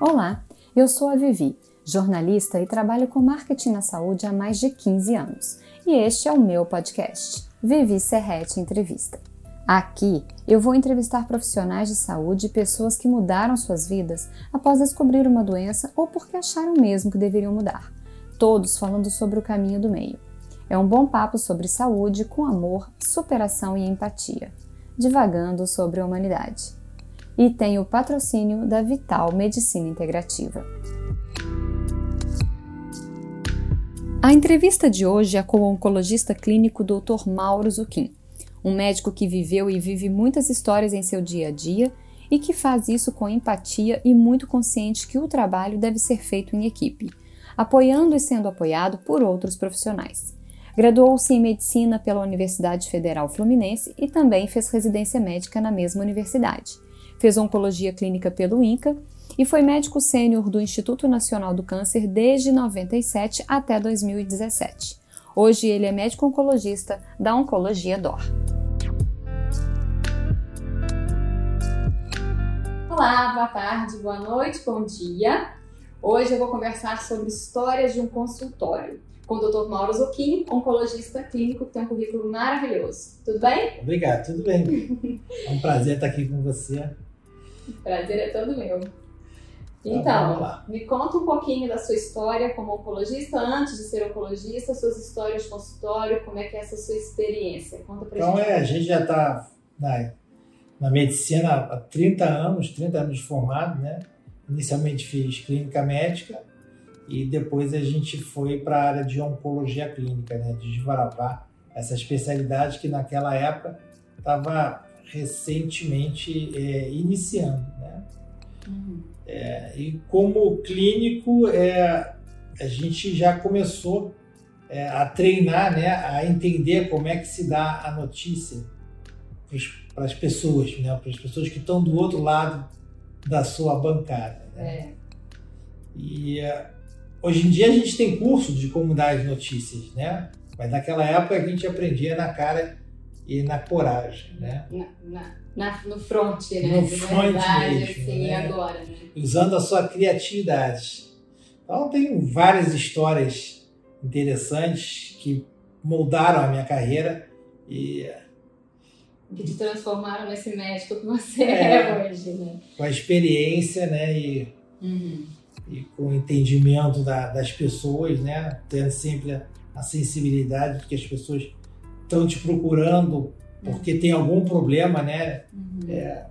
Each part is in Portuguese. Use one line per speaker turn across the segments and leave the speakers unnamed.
Olá, eu sou a Vivi, jornalista e trabalho com marketing na saúde há mais de 15 anos. E este é o meu podcast, Vivi Serrete Entrevista. Aqui eu vou entrevistar profissionais de saúde e pessoas que mudaram suas vidas após descobrir uma doença ou porque acharam mesmo que deveriam mudar. Todos falando sobre o caminho do meio. É um bom papo sobre saúde com amor, superação e empatia, divagando sobre a humanidade e tem o patrocínio da Vital Medicina Integrativa. A entrevista de hoje é com o oncologista clínico Dr. Mauro Zucchim, um médico que viveu e vive muitas histórias em seu dia a dia e que faz isso com empatia e muito consciente que o trabalho deve ser feito em equipe, apoiando e sendo apoiado por outros profissionais. Graduou-se em medicina pela Universidade Federal Fluminense e também fez residência médica na mesma universidade fez oncologia clínica pelo INCA e foi médico sênior do Instituto Nacional do Câncer desde 97 até 2017. Hoje ele é médico oncologista da Oncologia DOR. Olá, boa tarde, boa noite, bom dia. Hoje eu vou conversar sobre histórias de um consultório com o Dr. Mauro Zucchini, oncologista clínico que tem um currículo maravilhoso. Tudo bem?
Obrigado, tudo bem. É um prazer estar aqui com você.
Prazer é todo meu. Tá então, me conta um pouquinho da sua história como oncologista, antes de ser oncologista, suas histórias de consultório, como é que é essa sua experiência? Conta pra
então,
gente.
Então, é, a gente já está na, na medicina há 30 anos, 30 anos de formado, né? Inicialmente fiz clínica médica e depois a gente foi para a área de oncologia clínica, né? De desbaravar essa especialidade que naquela época estava recentemente é, iniciando. Né? Uhum. É, e como clínico, é, a gente já começou é, a treinar, né, a entender como é que se dá a notícia para as pessoas, né, para as pessoas que estão do outro lado da sua bancada. Né? É. E é, hoje em dia a gente tem curso de como dar as notícias, né? Mas naquela época a gente aprendia na cara e na coragem, né?
Na, na, no front, né?
No front verdade, mesmo,
assim, né? agora, né?
Usando a sua criatividade. Então tem várias histórias interessantes que moldaram a minha carreira e
que te transformaram nesse médico que você é, é hoje, né?
Com a experiência, né? E, uhum. e com o entendimento da, das pessoas, né? Tendo sempre a, a sensibilidade de que as pessoas estão te procurando porque tem algum problema, né? Uhum. É,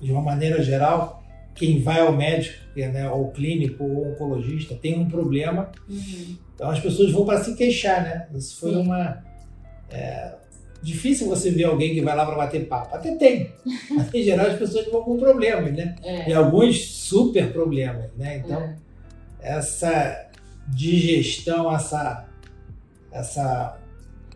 de uma maneira geral, quem vai ao médico, né, ao clínico ou oncologista, tem um problema. Uhum. Então as pessoas vão para se queixar, né? Isso foi Sim. uma. É, difícil você ver alguém que vai lá para bater papo. Até tem. Mas em geral as pessoas vão com problemas, né? É. E alguns super problemas, né? Então, é. essa digestão, essa, essa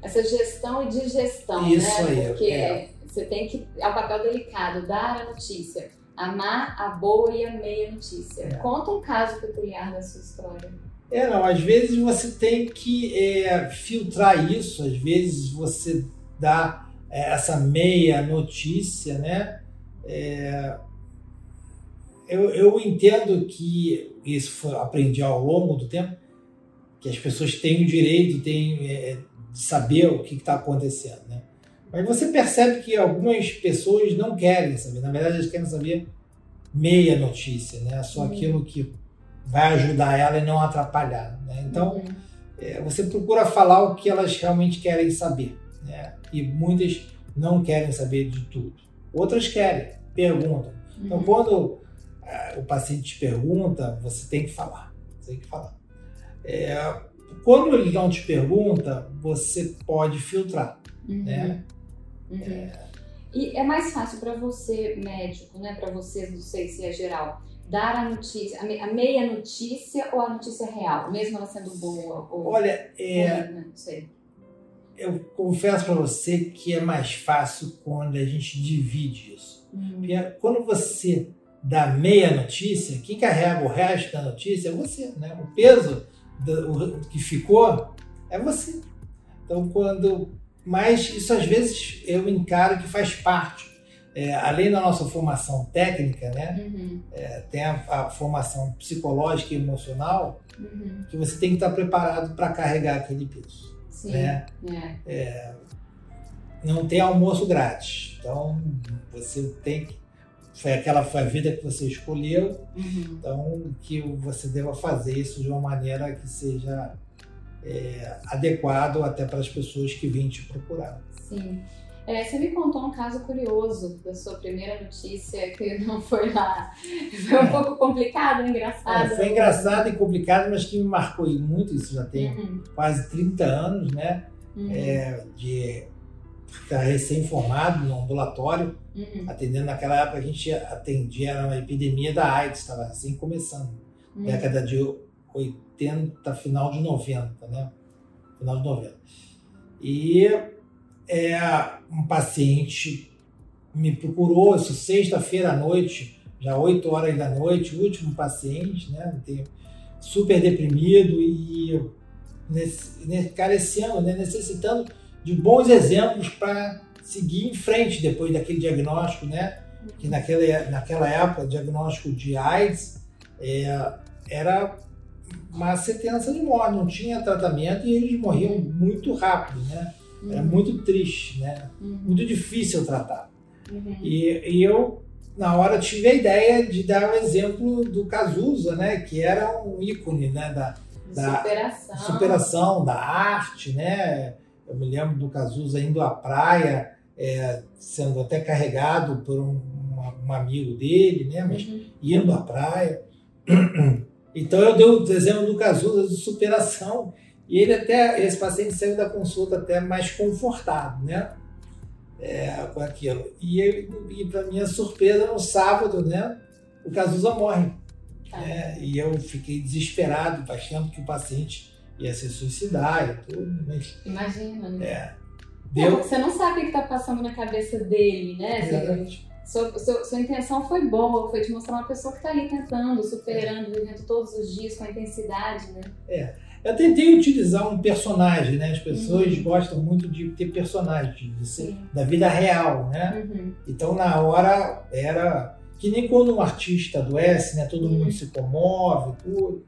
essa gestão e digestão,
Isso
né?
Aí,
Porque é. você tem que. É um papel delicado, dar a notícia. Amar a boa e a meia notícia. É. Conta um caso peculiar da sua história.
É, não, às vezes você tem que é, filtrar isso, às vezes você dá é, essa meia notícia, né? É, eu, eu entendo que isso foi, aprendi ao longo do tempo, que as pessoas têm o direito, têm é, de saber o que está acontecendo. Né? Mas você percebe que algumas pessoas não querem saber, na verdade, elas querem saber meia notícia, né? só uhum. aquilo que vai ajudar ela e não atrapalhar. Né? Então, uhum. é, você procura falar o que elas realmente querem saber. Né? E muitas não querem saber de tudo. Outras querem, perguntam. Então, uhum. Então, quando é, o paciente te pergunta, você tem que falar. Você tem que falar. É, quando ele não te pergunta, você pode filtrar, uhum. né?
Uhum. É... E é mais fácil para você, médico, né? Para vocês, não sei se é geral, dar a notícia, a meia notícia ou a notícia real, mesmo ela sendo boa ou
Olha, é, não sei. Eu confesso para você que é mais fácil quando a gente divide isso. Uhum. Porque quando você dá meia notícia, quem carrega o resto da notícia é você, né? O peso do, que ficou é você. Então, quando. Mas isso às vezes eu encaro que faz parte é, além da nossa formação técnica, né, uhum. é, tem a, a, formação psicológica e emocional, uhum. que você tem que estar preparado para carregar aquele peso. Sim. Né? É. é. não tem almoço grátis, então você tem que foi aquela foi a vida que você escolheu, uhum. então que você deva fazer isso de uma maneira que seja é, adequado até para as pessoas que vêm te procurar.
Sim. É, você me contou um caso curioso da sua primeira notícia que não foi lá. Foi um pouco complicado, engraçado.
É, foi engraçado e complicado, mas que me marcou muito. Isso já tem uhum. quase 30 anos, né? Uhum. É, de estar recém-formado no ambulatório, uhum. atendendo naquela época a gente atendia, era uma epidemia da AIDS, estava assim começando. Uhum. Década de 80, final de 90, né? Final de 90. E é, um paciente me procurou, isso sexta-feira à noite, já 8 horas da noite, último paciente, né? Super deprimido e nesse, né? necessitando de bons exemplos para seguir em frente depois daquele diagnóstico, né? Que naquela, naquela época, diagnóstico de AIDS é, era uma sentença de morte, não tinha tratamento e eles morriam muito rápido, né? Era uhum. muito triste, né? Uhum. Muito difícil tratar. Uhum. E, e, eu, na hora, tive a ideia de dar o um exemplo do Cazuza, né? Que era um ícone, né? Da,
da superação.
superação, da arte, né? Eu me lembro do Cazuza indo à praia, é, sendo até carregado por um, um, um amigo dele, né? Mas uhum. indo à praia. Então eu dei o exemplo do Cazuza de superação e ele até, esse paciente saiu da consulta até mais confortado, né? É, com aquilo. E, e para minha surpresa, no sábado, né? O Cazuza morre. Ah. É, e eu fiquei desesperado, achando que o paciente ia se suicidar e tudo. Mas,
Imagina, né?
É,
deu... Você não sabe o que está passando na cabeça dele, né? Exatamente. Sua, sua, sua, intenção foi boa, foi te mostrar uma pessoa que está ali tentando, superando, vivendo todos os dias com a intensidade, né?
É. Eu tentei utilizar um personagem, né? As pessoas uhum. gostam muito de ter personagens, de ser, da vida real, né? Uhum. Então, na hora, era que nem quando um artista adoece, né? Todo uhum. mundo se comove, tudo.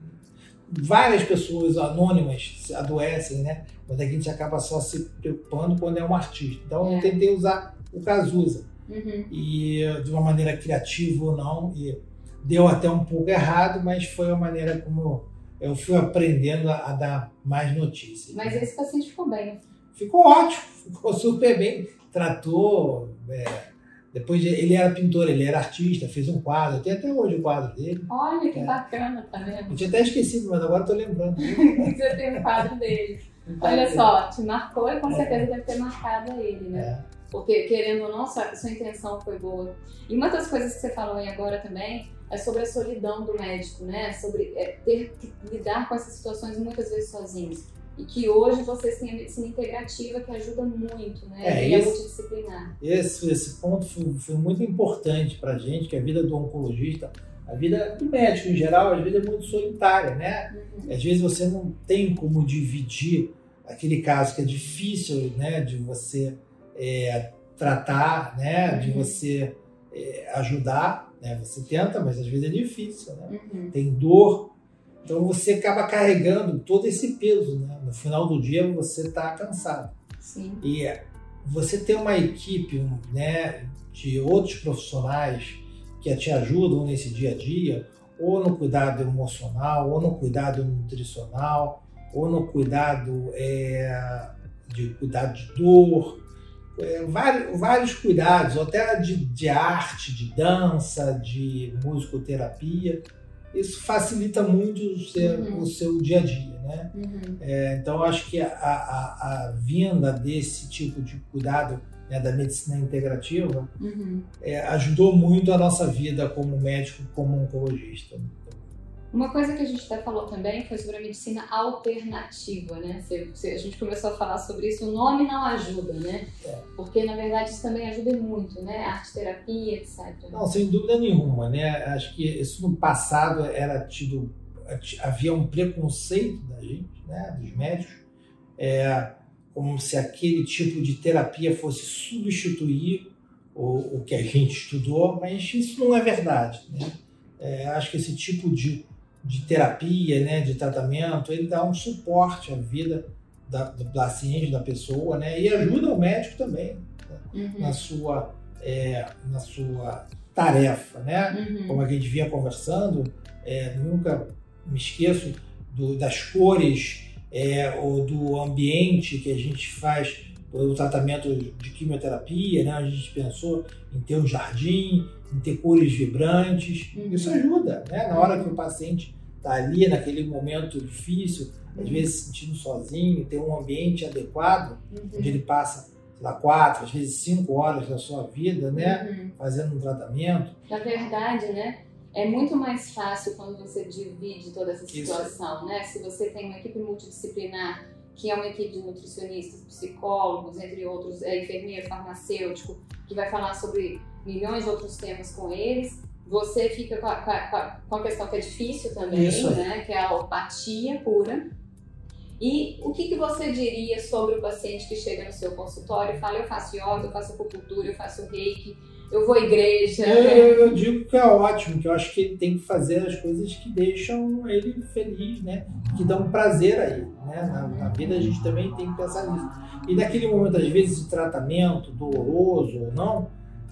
Várias pessoas anônimas adoecem, né? Mas a gente acaba só se preocupando quando é um artista. Então, é. eu tentei usar o Cazuza. Uhum. E de uma maneira criativa ou não. E deu até um pouco errado, mas foi a maneira como eu fui aprendendo a, a dar mais notícias.
Mas esse paciente ficou bem.
Ficou ótimo, ficou super bem. Tratou. É, depois ele era pintor, ele era artista, fez um quadro. Tem até hoje o quadro dele.
Olha que é. bacana, tá vendo?
Eu tinha até esquecido, mas agora estou lembrando.
Você tem o quadro dele. Olha só, te marcou e com é. certeza deve ter marcado ele, né? É. Porque, querendo ou não, sua, sua intenção foi boa. E uma das coisas que você falou aí agora também é sobre a solidão do médico, né? Sobre é, ter que lidar com essas situações muitas vezes sozinhos. E que hoje vocês têm a medicina integrativa que ajuda muito, né? É, e esse, a multidisciplinar.
Esse, esse ponto foi, foi muito importante para a gente, que a vida do oncologista, a vida do médico em geral, a vida é muito solitária, né? Uhum. Às vezes você não tem como dividir aquele caso que é difícil, né? De você é, tratar, né? Uhum. De você é, ajudar né? Você tenta, mas às vezes é difícil, né? Uhum. Tem dor. Então você acaba carregando todo esse peso, né? No final do dia você está cansado.
Sim.
E você ter uma equipe, né, de outros profissionais que te ajudam nesse dia a dia, ou no cuidado emocional, ou no cuidado nutricional, ou no cuidado é, de cuidado de dor, é, vários, vários cuidados, até de, de arte, de dança, de musicoterapia. Isso facilita muito o seu, uhum. o seu dia a dia, né? Uhum. É, então, acho que a, a, a, vinda desse tipo de cuidado né, da medicina integrativa uhum. é, ajudou muito a nossa vida como médico, como oncologista.
Uma coisa que a gente até falou também foi sobre a medicina alternativa, né? a gente começou a falar sobre isso, o nome não ajuda, né? É. Porque, na verdade, isso também ajuda muito, né? Arte terapia, etc.
Não, sem dúvida nenhuma, né? Acho que isso no passado era tido... Havia um preconceito da gente, né? Dos médicos, é, como se aquele tipo de terapia fosse substituir o, o que a gente estudou, mas isso não é verdade. Né? É, acho que esse tipo de, de terapia, né, de tratamento, ele dá um suporte à vida da, do paciente, da pessoa, né, e ajuda o médico também né, uhum. na, sua, é, na sua tarefa. Né? Uhum. Como a gente vinha conversando, é, nunca me esqueço do, das cores é, ou do ambiente que a gente faz o tratamento de quimioterapia, né? A gente pensou em ter um jardim, em ter cores vibrantes. Uhum. Isso ajuda, né? Na hora que o paciente está ali naquele momento difícil, às uhum. vezes se sentindo sozinho, ter um ambiente adequado, uhum. onde ele passa lá quatro, às vezes cinco horas da sua vida, né? Uhum. Fazendo um tratamento.
Na verdade, né? É muito mais fácil quando você divide toda essa situação, Isso. né? Se você tem uma equipe multidisciplinar que é uma equipe de nutricionistas, psicólogos, entre outros, é, enfermeiro, farmacêutico, que vai falar sobre milhões de outros temas com eles. Você fica com a, com a, com a questão que é difícil também, né? Que é a opatia pura. E o que, que você diria sobre o paciente que chega no seu consultório e fala: eu faço yoga, eu faço acupuntura, eu faço reiki, eu vou à igreja.
Eu, eu, digo que é ótimo, que eu acho que ele tem que fazer as coisas que deixam ele feliz, né? Que dão prazer a ele. Né? Na, na, vida a gente também tem que pensar nisso. E naquele momento, às vezes, de tratamento, doloroso ou não,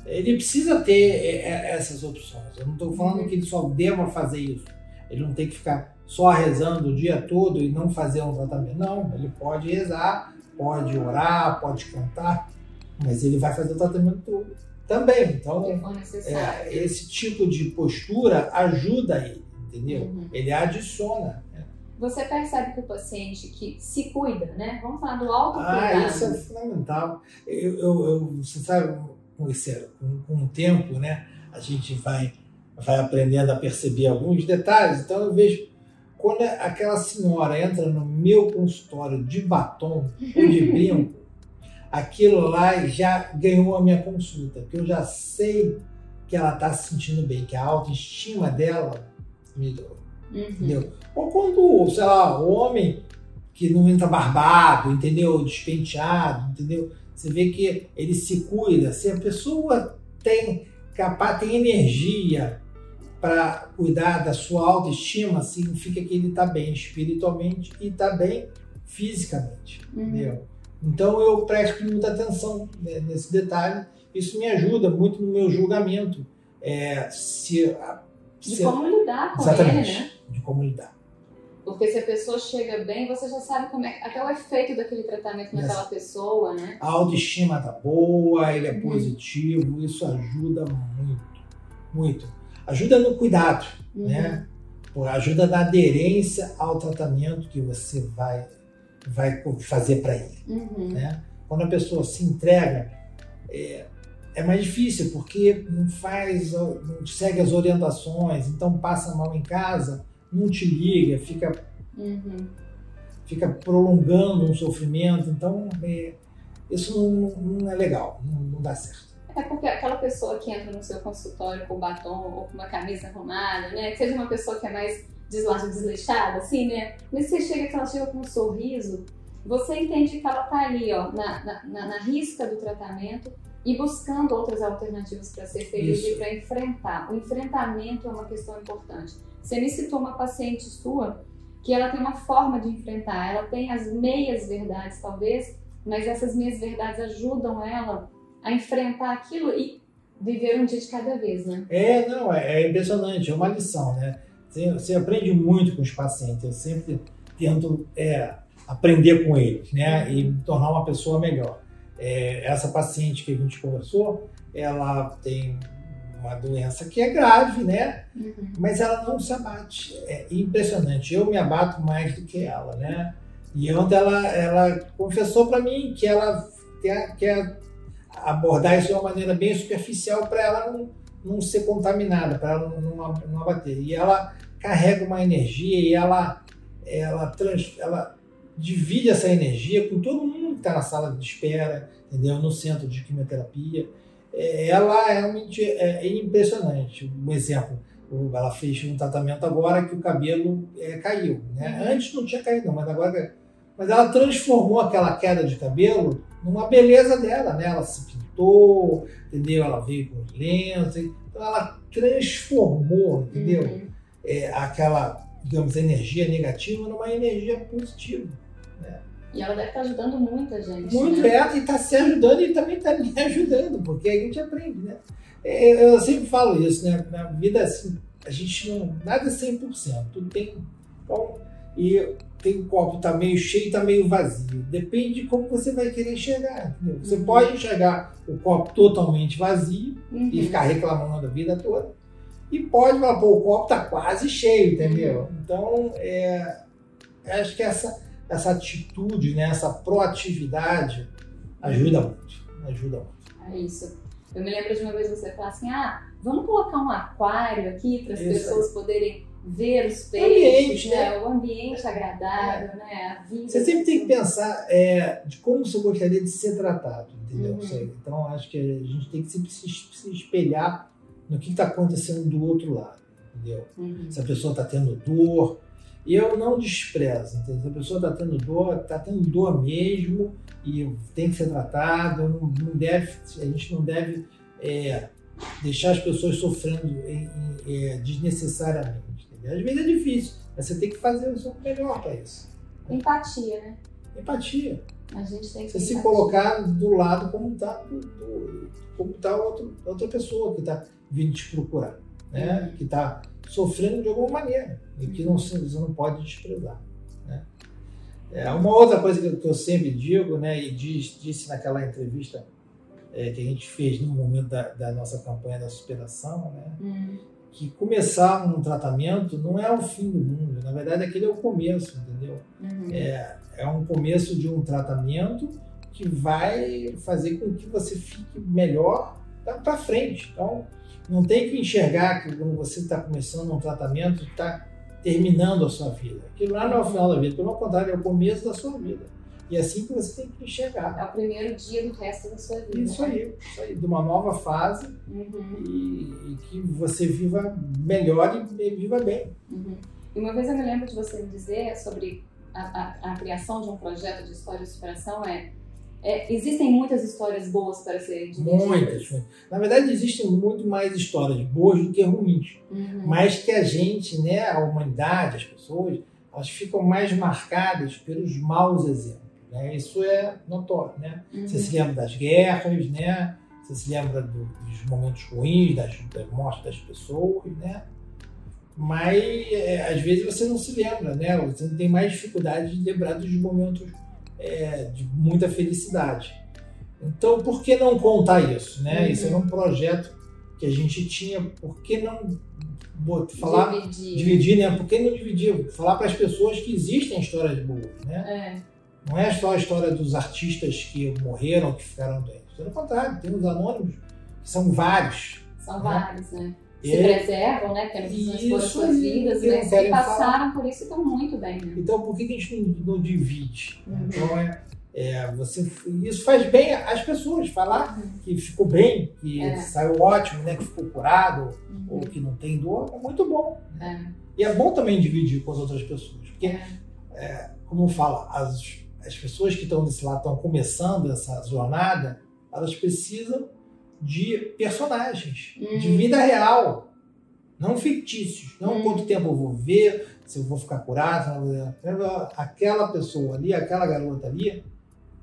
ele precisa ter é, é, essas opções. Eu não estou falando que ele só deva fazer isso. Ele não tem que ficar só rezando o dia todo e não fazer um tratamento. Não, ele pode rezar, pode orar, pode cantar, mas ele vai fazer o tratamento todo também. Então, é, esse tipo de postura ajuda ele, entendeu? Uhum. Ele adiciona. Né?
Você percebe que o paciente que se cuida, né? Vamos falar do autocuidado. Ah,
isso é fundamental. Eu, eu, eu você sabe, com, esse, com, com o tempo, né? A gente vai, vai aprendendo a perceber alguns detalhes. Então, eu vejo quando aquela senhora entra no meu consultório de batom ou de brinco, aquilo lá já ganhou a minha consulta, porque eu já sei que ela está se sentindo bem, que a autoestima dela melhorou. Uhum. Entendeu? Ou quando, sei lá, o homem que não entra barbado, entendeu? Despenteado, entendeu? Você vê que ele se cuida. Se a pessoa tem capaz, tem energia para cuidar da sua autoestima, significa que ele está bem espiritualmente e está bem fisicamente, uhum. entendeu? Então eu presto muita atenção né, nesse detalhe. Isso me ajuda muito no meu julgamento. É, se,
se, de como lidar com exatamente, ele, né?
De como lidar.
Porque se a pessoa chega bem, você já sabe como é, até o efeito daquele tratamento naquela pessoa, né?
A autoestima tá boa, ele é uhum. positivo, isso ajuda muito, muito. Ajuda no cuidado, uhum. né? Ajuda na aderência ao tratamento que você vai vai fazer para ele. Uhum. Né? Quando a pessoa se entrega, é, é, mais difícil, porque não faz, não segue as orientações, então passa mal em casa, não te liga, fica, uhum. fica prolongando um sofrimento. Então, é, isso não, não, é legal, não, não dá certo.
É porque aquela pessoa que entra no seu consultório com batom ou com uma camisa arrumada, né? Seja uma pessoa que é mais desleixada, desleixada, assim, né? Mas você chega que ela chega com um sorriso, você entende que ela tá ali, ó, na, na, na risca do tratamento e buscando outras alternativas para ser feliz Isso. e para enfrentar. O enfrentamento é uma questão importante. Você me citou uma paciente sua que ela tem uma forma de enfrentar, ela tem as meias verdades, talvez, mas essas meias verdades ajudam ela a enfrentar aquilo e viver um dia de cada vez, né?
É, não, é, é impressionante, é uma lição, né? Você, você, aprende muito com os pacientes, eu sempre tento é, aprender com eles, né? E me tornar uma pessoa melhor. É, essa paciente que a gente conversou, ela tem uma doença que é grave, né? Uhum. Mas ela não se abate. É impressionante. Eu me abato mais do que ela, né? E ontem ela, ela confessou para mim que ela quer, quer abordar isso de uma maneira bem superficial para ela não, não ser contaminada, para ela não, não, não abater. E ela carrega uma energia e ela, ela, trans, ela divide essa energia com todo mundo que está na sala de espera, entendeu? no centro de quimioterapia. É, ela realmente é, é impressionante. Um exemplo, ela fez um tratamento agora que o cabelo é, caiu. Né? Uhum. Antes não tinha caído, mas agora. Mas ela transformou aquela queda de cabelo numa beleza dela, né? Ela se entendeu? Ela veio com os lenços, então ela transformou, entendeu? Uhum. É, aquela, digamos, energia negativa numa energia positiva. Né?
E ela deve estar ajudando muita gente.
Muito,
né?
é, e está se ajudando e também está me ajudando, porque a gente aprende, né? É, eu sempre falo isso, né? Na vida, assim, a gente não. Nada é 100%. Tudo tem. Então, e tem o copo tá meio cheio, tá meio vazio. Depende de como você vai querer enxergar. Entendeu? Você uhum. pode enxergar o copo totalmente vazio uhum. e ficar reclamando a vida toda. E pode falar, pô, o copo tá quase cheio, entendeu? Uhum. Então, é, acho que essa, essa atitude, né, essa proatividade ajuda muito. Ajuda muito.
É isso. Eu me lembro de uma vez você falar assim: ah, vamos colocar um aquário aqui para as pessoas poderem ver os peixes, né? né? o ambiente agradável, é. né? a vida.
Você sempre tem que pensar é, de como você gostaria de ser tratado, entendeu? Uhum. Então, acho que a gente tem que sempre se, se espelhar no que está acontecendo do outro lado, entendeu? Uhum. Se a pessoa está tendo dor, eu não desprezo, entendeu? Se a pessoa está tendo dor, está tendo dor mesmo e tem que ser tratado, não, não deve, a gente não deve é, deixar as pessoas sofrendo é, desnecessariamente. Entendeu? Às vezes é difícil, mas você tem que fazer o seu melhor para isso.
Empatia, né?
Empatia.
A gente tem que
você se colocar do lado como está como tá outra pessoa que está vindo te procurar, né? Uhum. Que está sofrendo de alguma maneira e que não, você não pode desprezar. Né? É, uma outra coisa que eu sempre digo, né, e diz, disse naquela entrevista é, que a gente fez no momento da, da nossa campanha da superação, né, hum. Que começar um tratamento não é o fim do mundo, na verdade aquele é o começo, entendeu? Uhum. É, é um começo de um tratamento que vai fazer com que você fique melhor para frente. Então, não tem que enxergar que quando você está começando um tratamento, está terminando a sua vida. Aquilo lá não é o final da vida, pelo contrário, é o começo da sua vida. E é assim que você tem que enxergar.
É o primeiro dia do resto da sua vida.
Isso aí, isso aí, de uma nova fase uhum. e, e, que você viva melhor e, viva bem.
Uhum. E uma vez eu me lembro de você me dizer sobre a, a, a criação de um projeto de história de superação é é, existem muitas histórias boas para serem divididas.
Muitas. Na verdade, existem muito mais histórias boas do que ruins. Uhum. Mas que a gente, né, a humanidade, as pessoas, elas ficam mais marcadas pelos maus exemplos. Né? Isso é notório. Né? Uhum. Você se lembra das guerras, né? você se lembra do, dos momentos ruins, das, da morte das pessoas, né? mas é, às vezes você não se lembra, né? você tem mais dificuldade de lembrar dos momentos é, de muita felicidade. Então, por que não contar isso? Né? Uhum. Isso era um projeto que a gente tinha, por que não falar, dividir, dividir né? Por que não dividir? Falar para as pessoas que existem histórias boas, né? É. Não é só a história dos artistas que morreram, que ficaram doentes. Pelo contrário, tem os anônimos, que são vários.
São né? vários, né? se preservam, né? Não expor as suas vidas, mas que passaram falar. por isso e estão muito bem. Né?
Então, por que a gente não, não divide? Uhum. Então, é, é, você, isso faz bem às pessoas, falar uhum. que ficou bem, que é. saiu ótimo, né? Que ficou curado, uhum. ou que não tem dor, é muito bom. Né? E é bom também dividir com as outras pessoas, porque, é. É, como eu falo, as, as pessoas que estão desse lado, estão começando essa jornada, elas precisam de personagens, de vida real, não fictícios. Não hum. quanto tempo eu vou ver, se eu vou ficar curado. Aquela pessoa ali, aquela garota ali,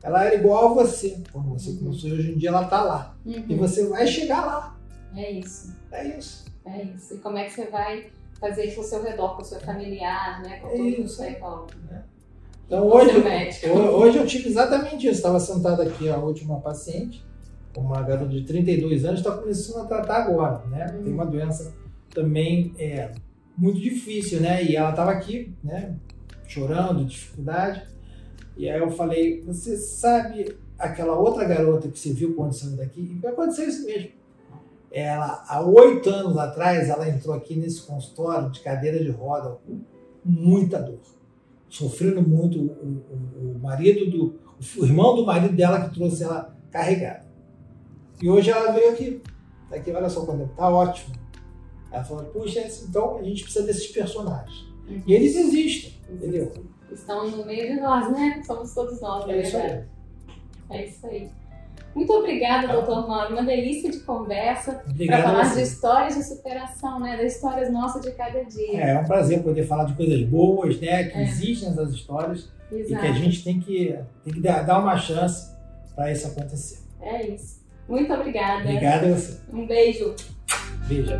ela era igual a você quando você uhum. começou e hoje em dia ela está lá. Uhum. E você vai chegar lá.
É isso.
É isso.
É isso. E como é que você vai fazer isso ao seu redor, com o seu familiar, né? Com é todo isso. É.
Então hoje, hoje eu tive exatamente isso. Estava sentado aqui a última paciente uma garota de 32 anos está começando a tratar agora, né? Uhum. Tem uma doença também é, muito difícil, né? E ela estava aqui, né? Chorando, dificuldade. E aí eu falei, você sabe aquela outra garota que você viu quando saiu daqui? E aconteceu isso mesmo. Ela, há oito anos atrás, ela entrou aqui nesse consultório de cadeira de roda com muita dor. Sofrendo muito. O, o, o marido do. O irmão do marido dela que trouxe ela carregada. E hoje ela veio aqui. Tá aqui, olha só quando tá ótimo. Ela falou, puxa, então a gente precisa desses personagens. Uhum. E eles existem, entendeu?
Estão no meio de nós, né? Somos todos nós,
é isso aí.
É isso aí. Muito obrigada, tá. doutor Mauro. Uma delícia de conversa para falar de histórias de superação, né? Das histórias nossas de cada dia.
É, é um prazer poder falar de coisas boas, né? Que é. existem nessas histórias Exato. e que a gente tem que, tem que dar uma chance para isso acontecer.
É isso. Muito obrigada.
Obrigada a você.
Um beijo.
Beijo.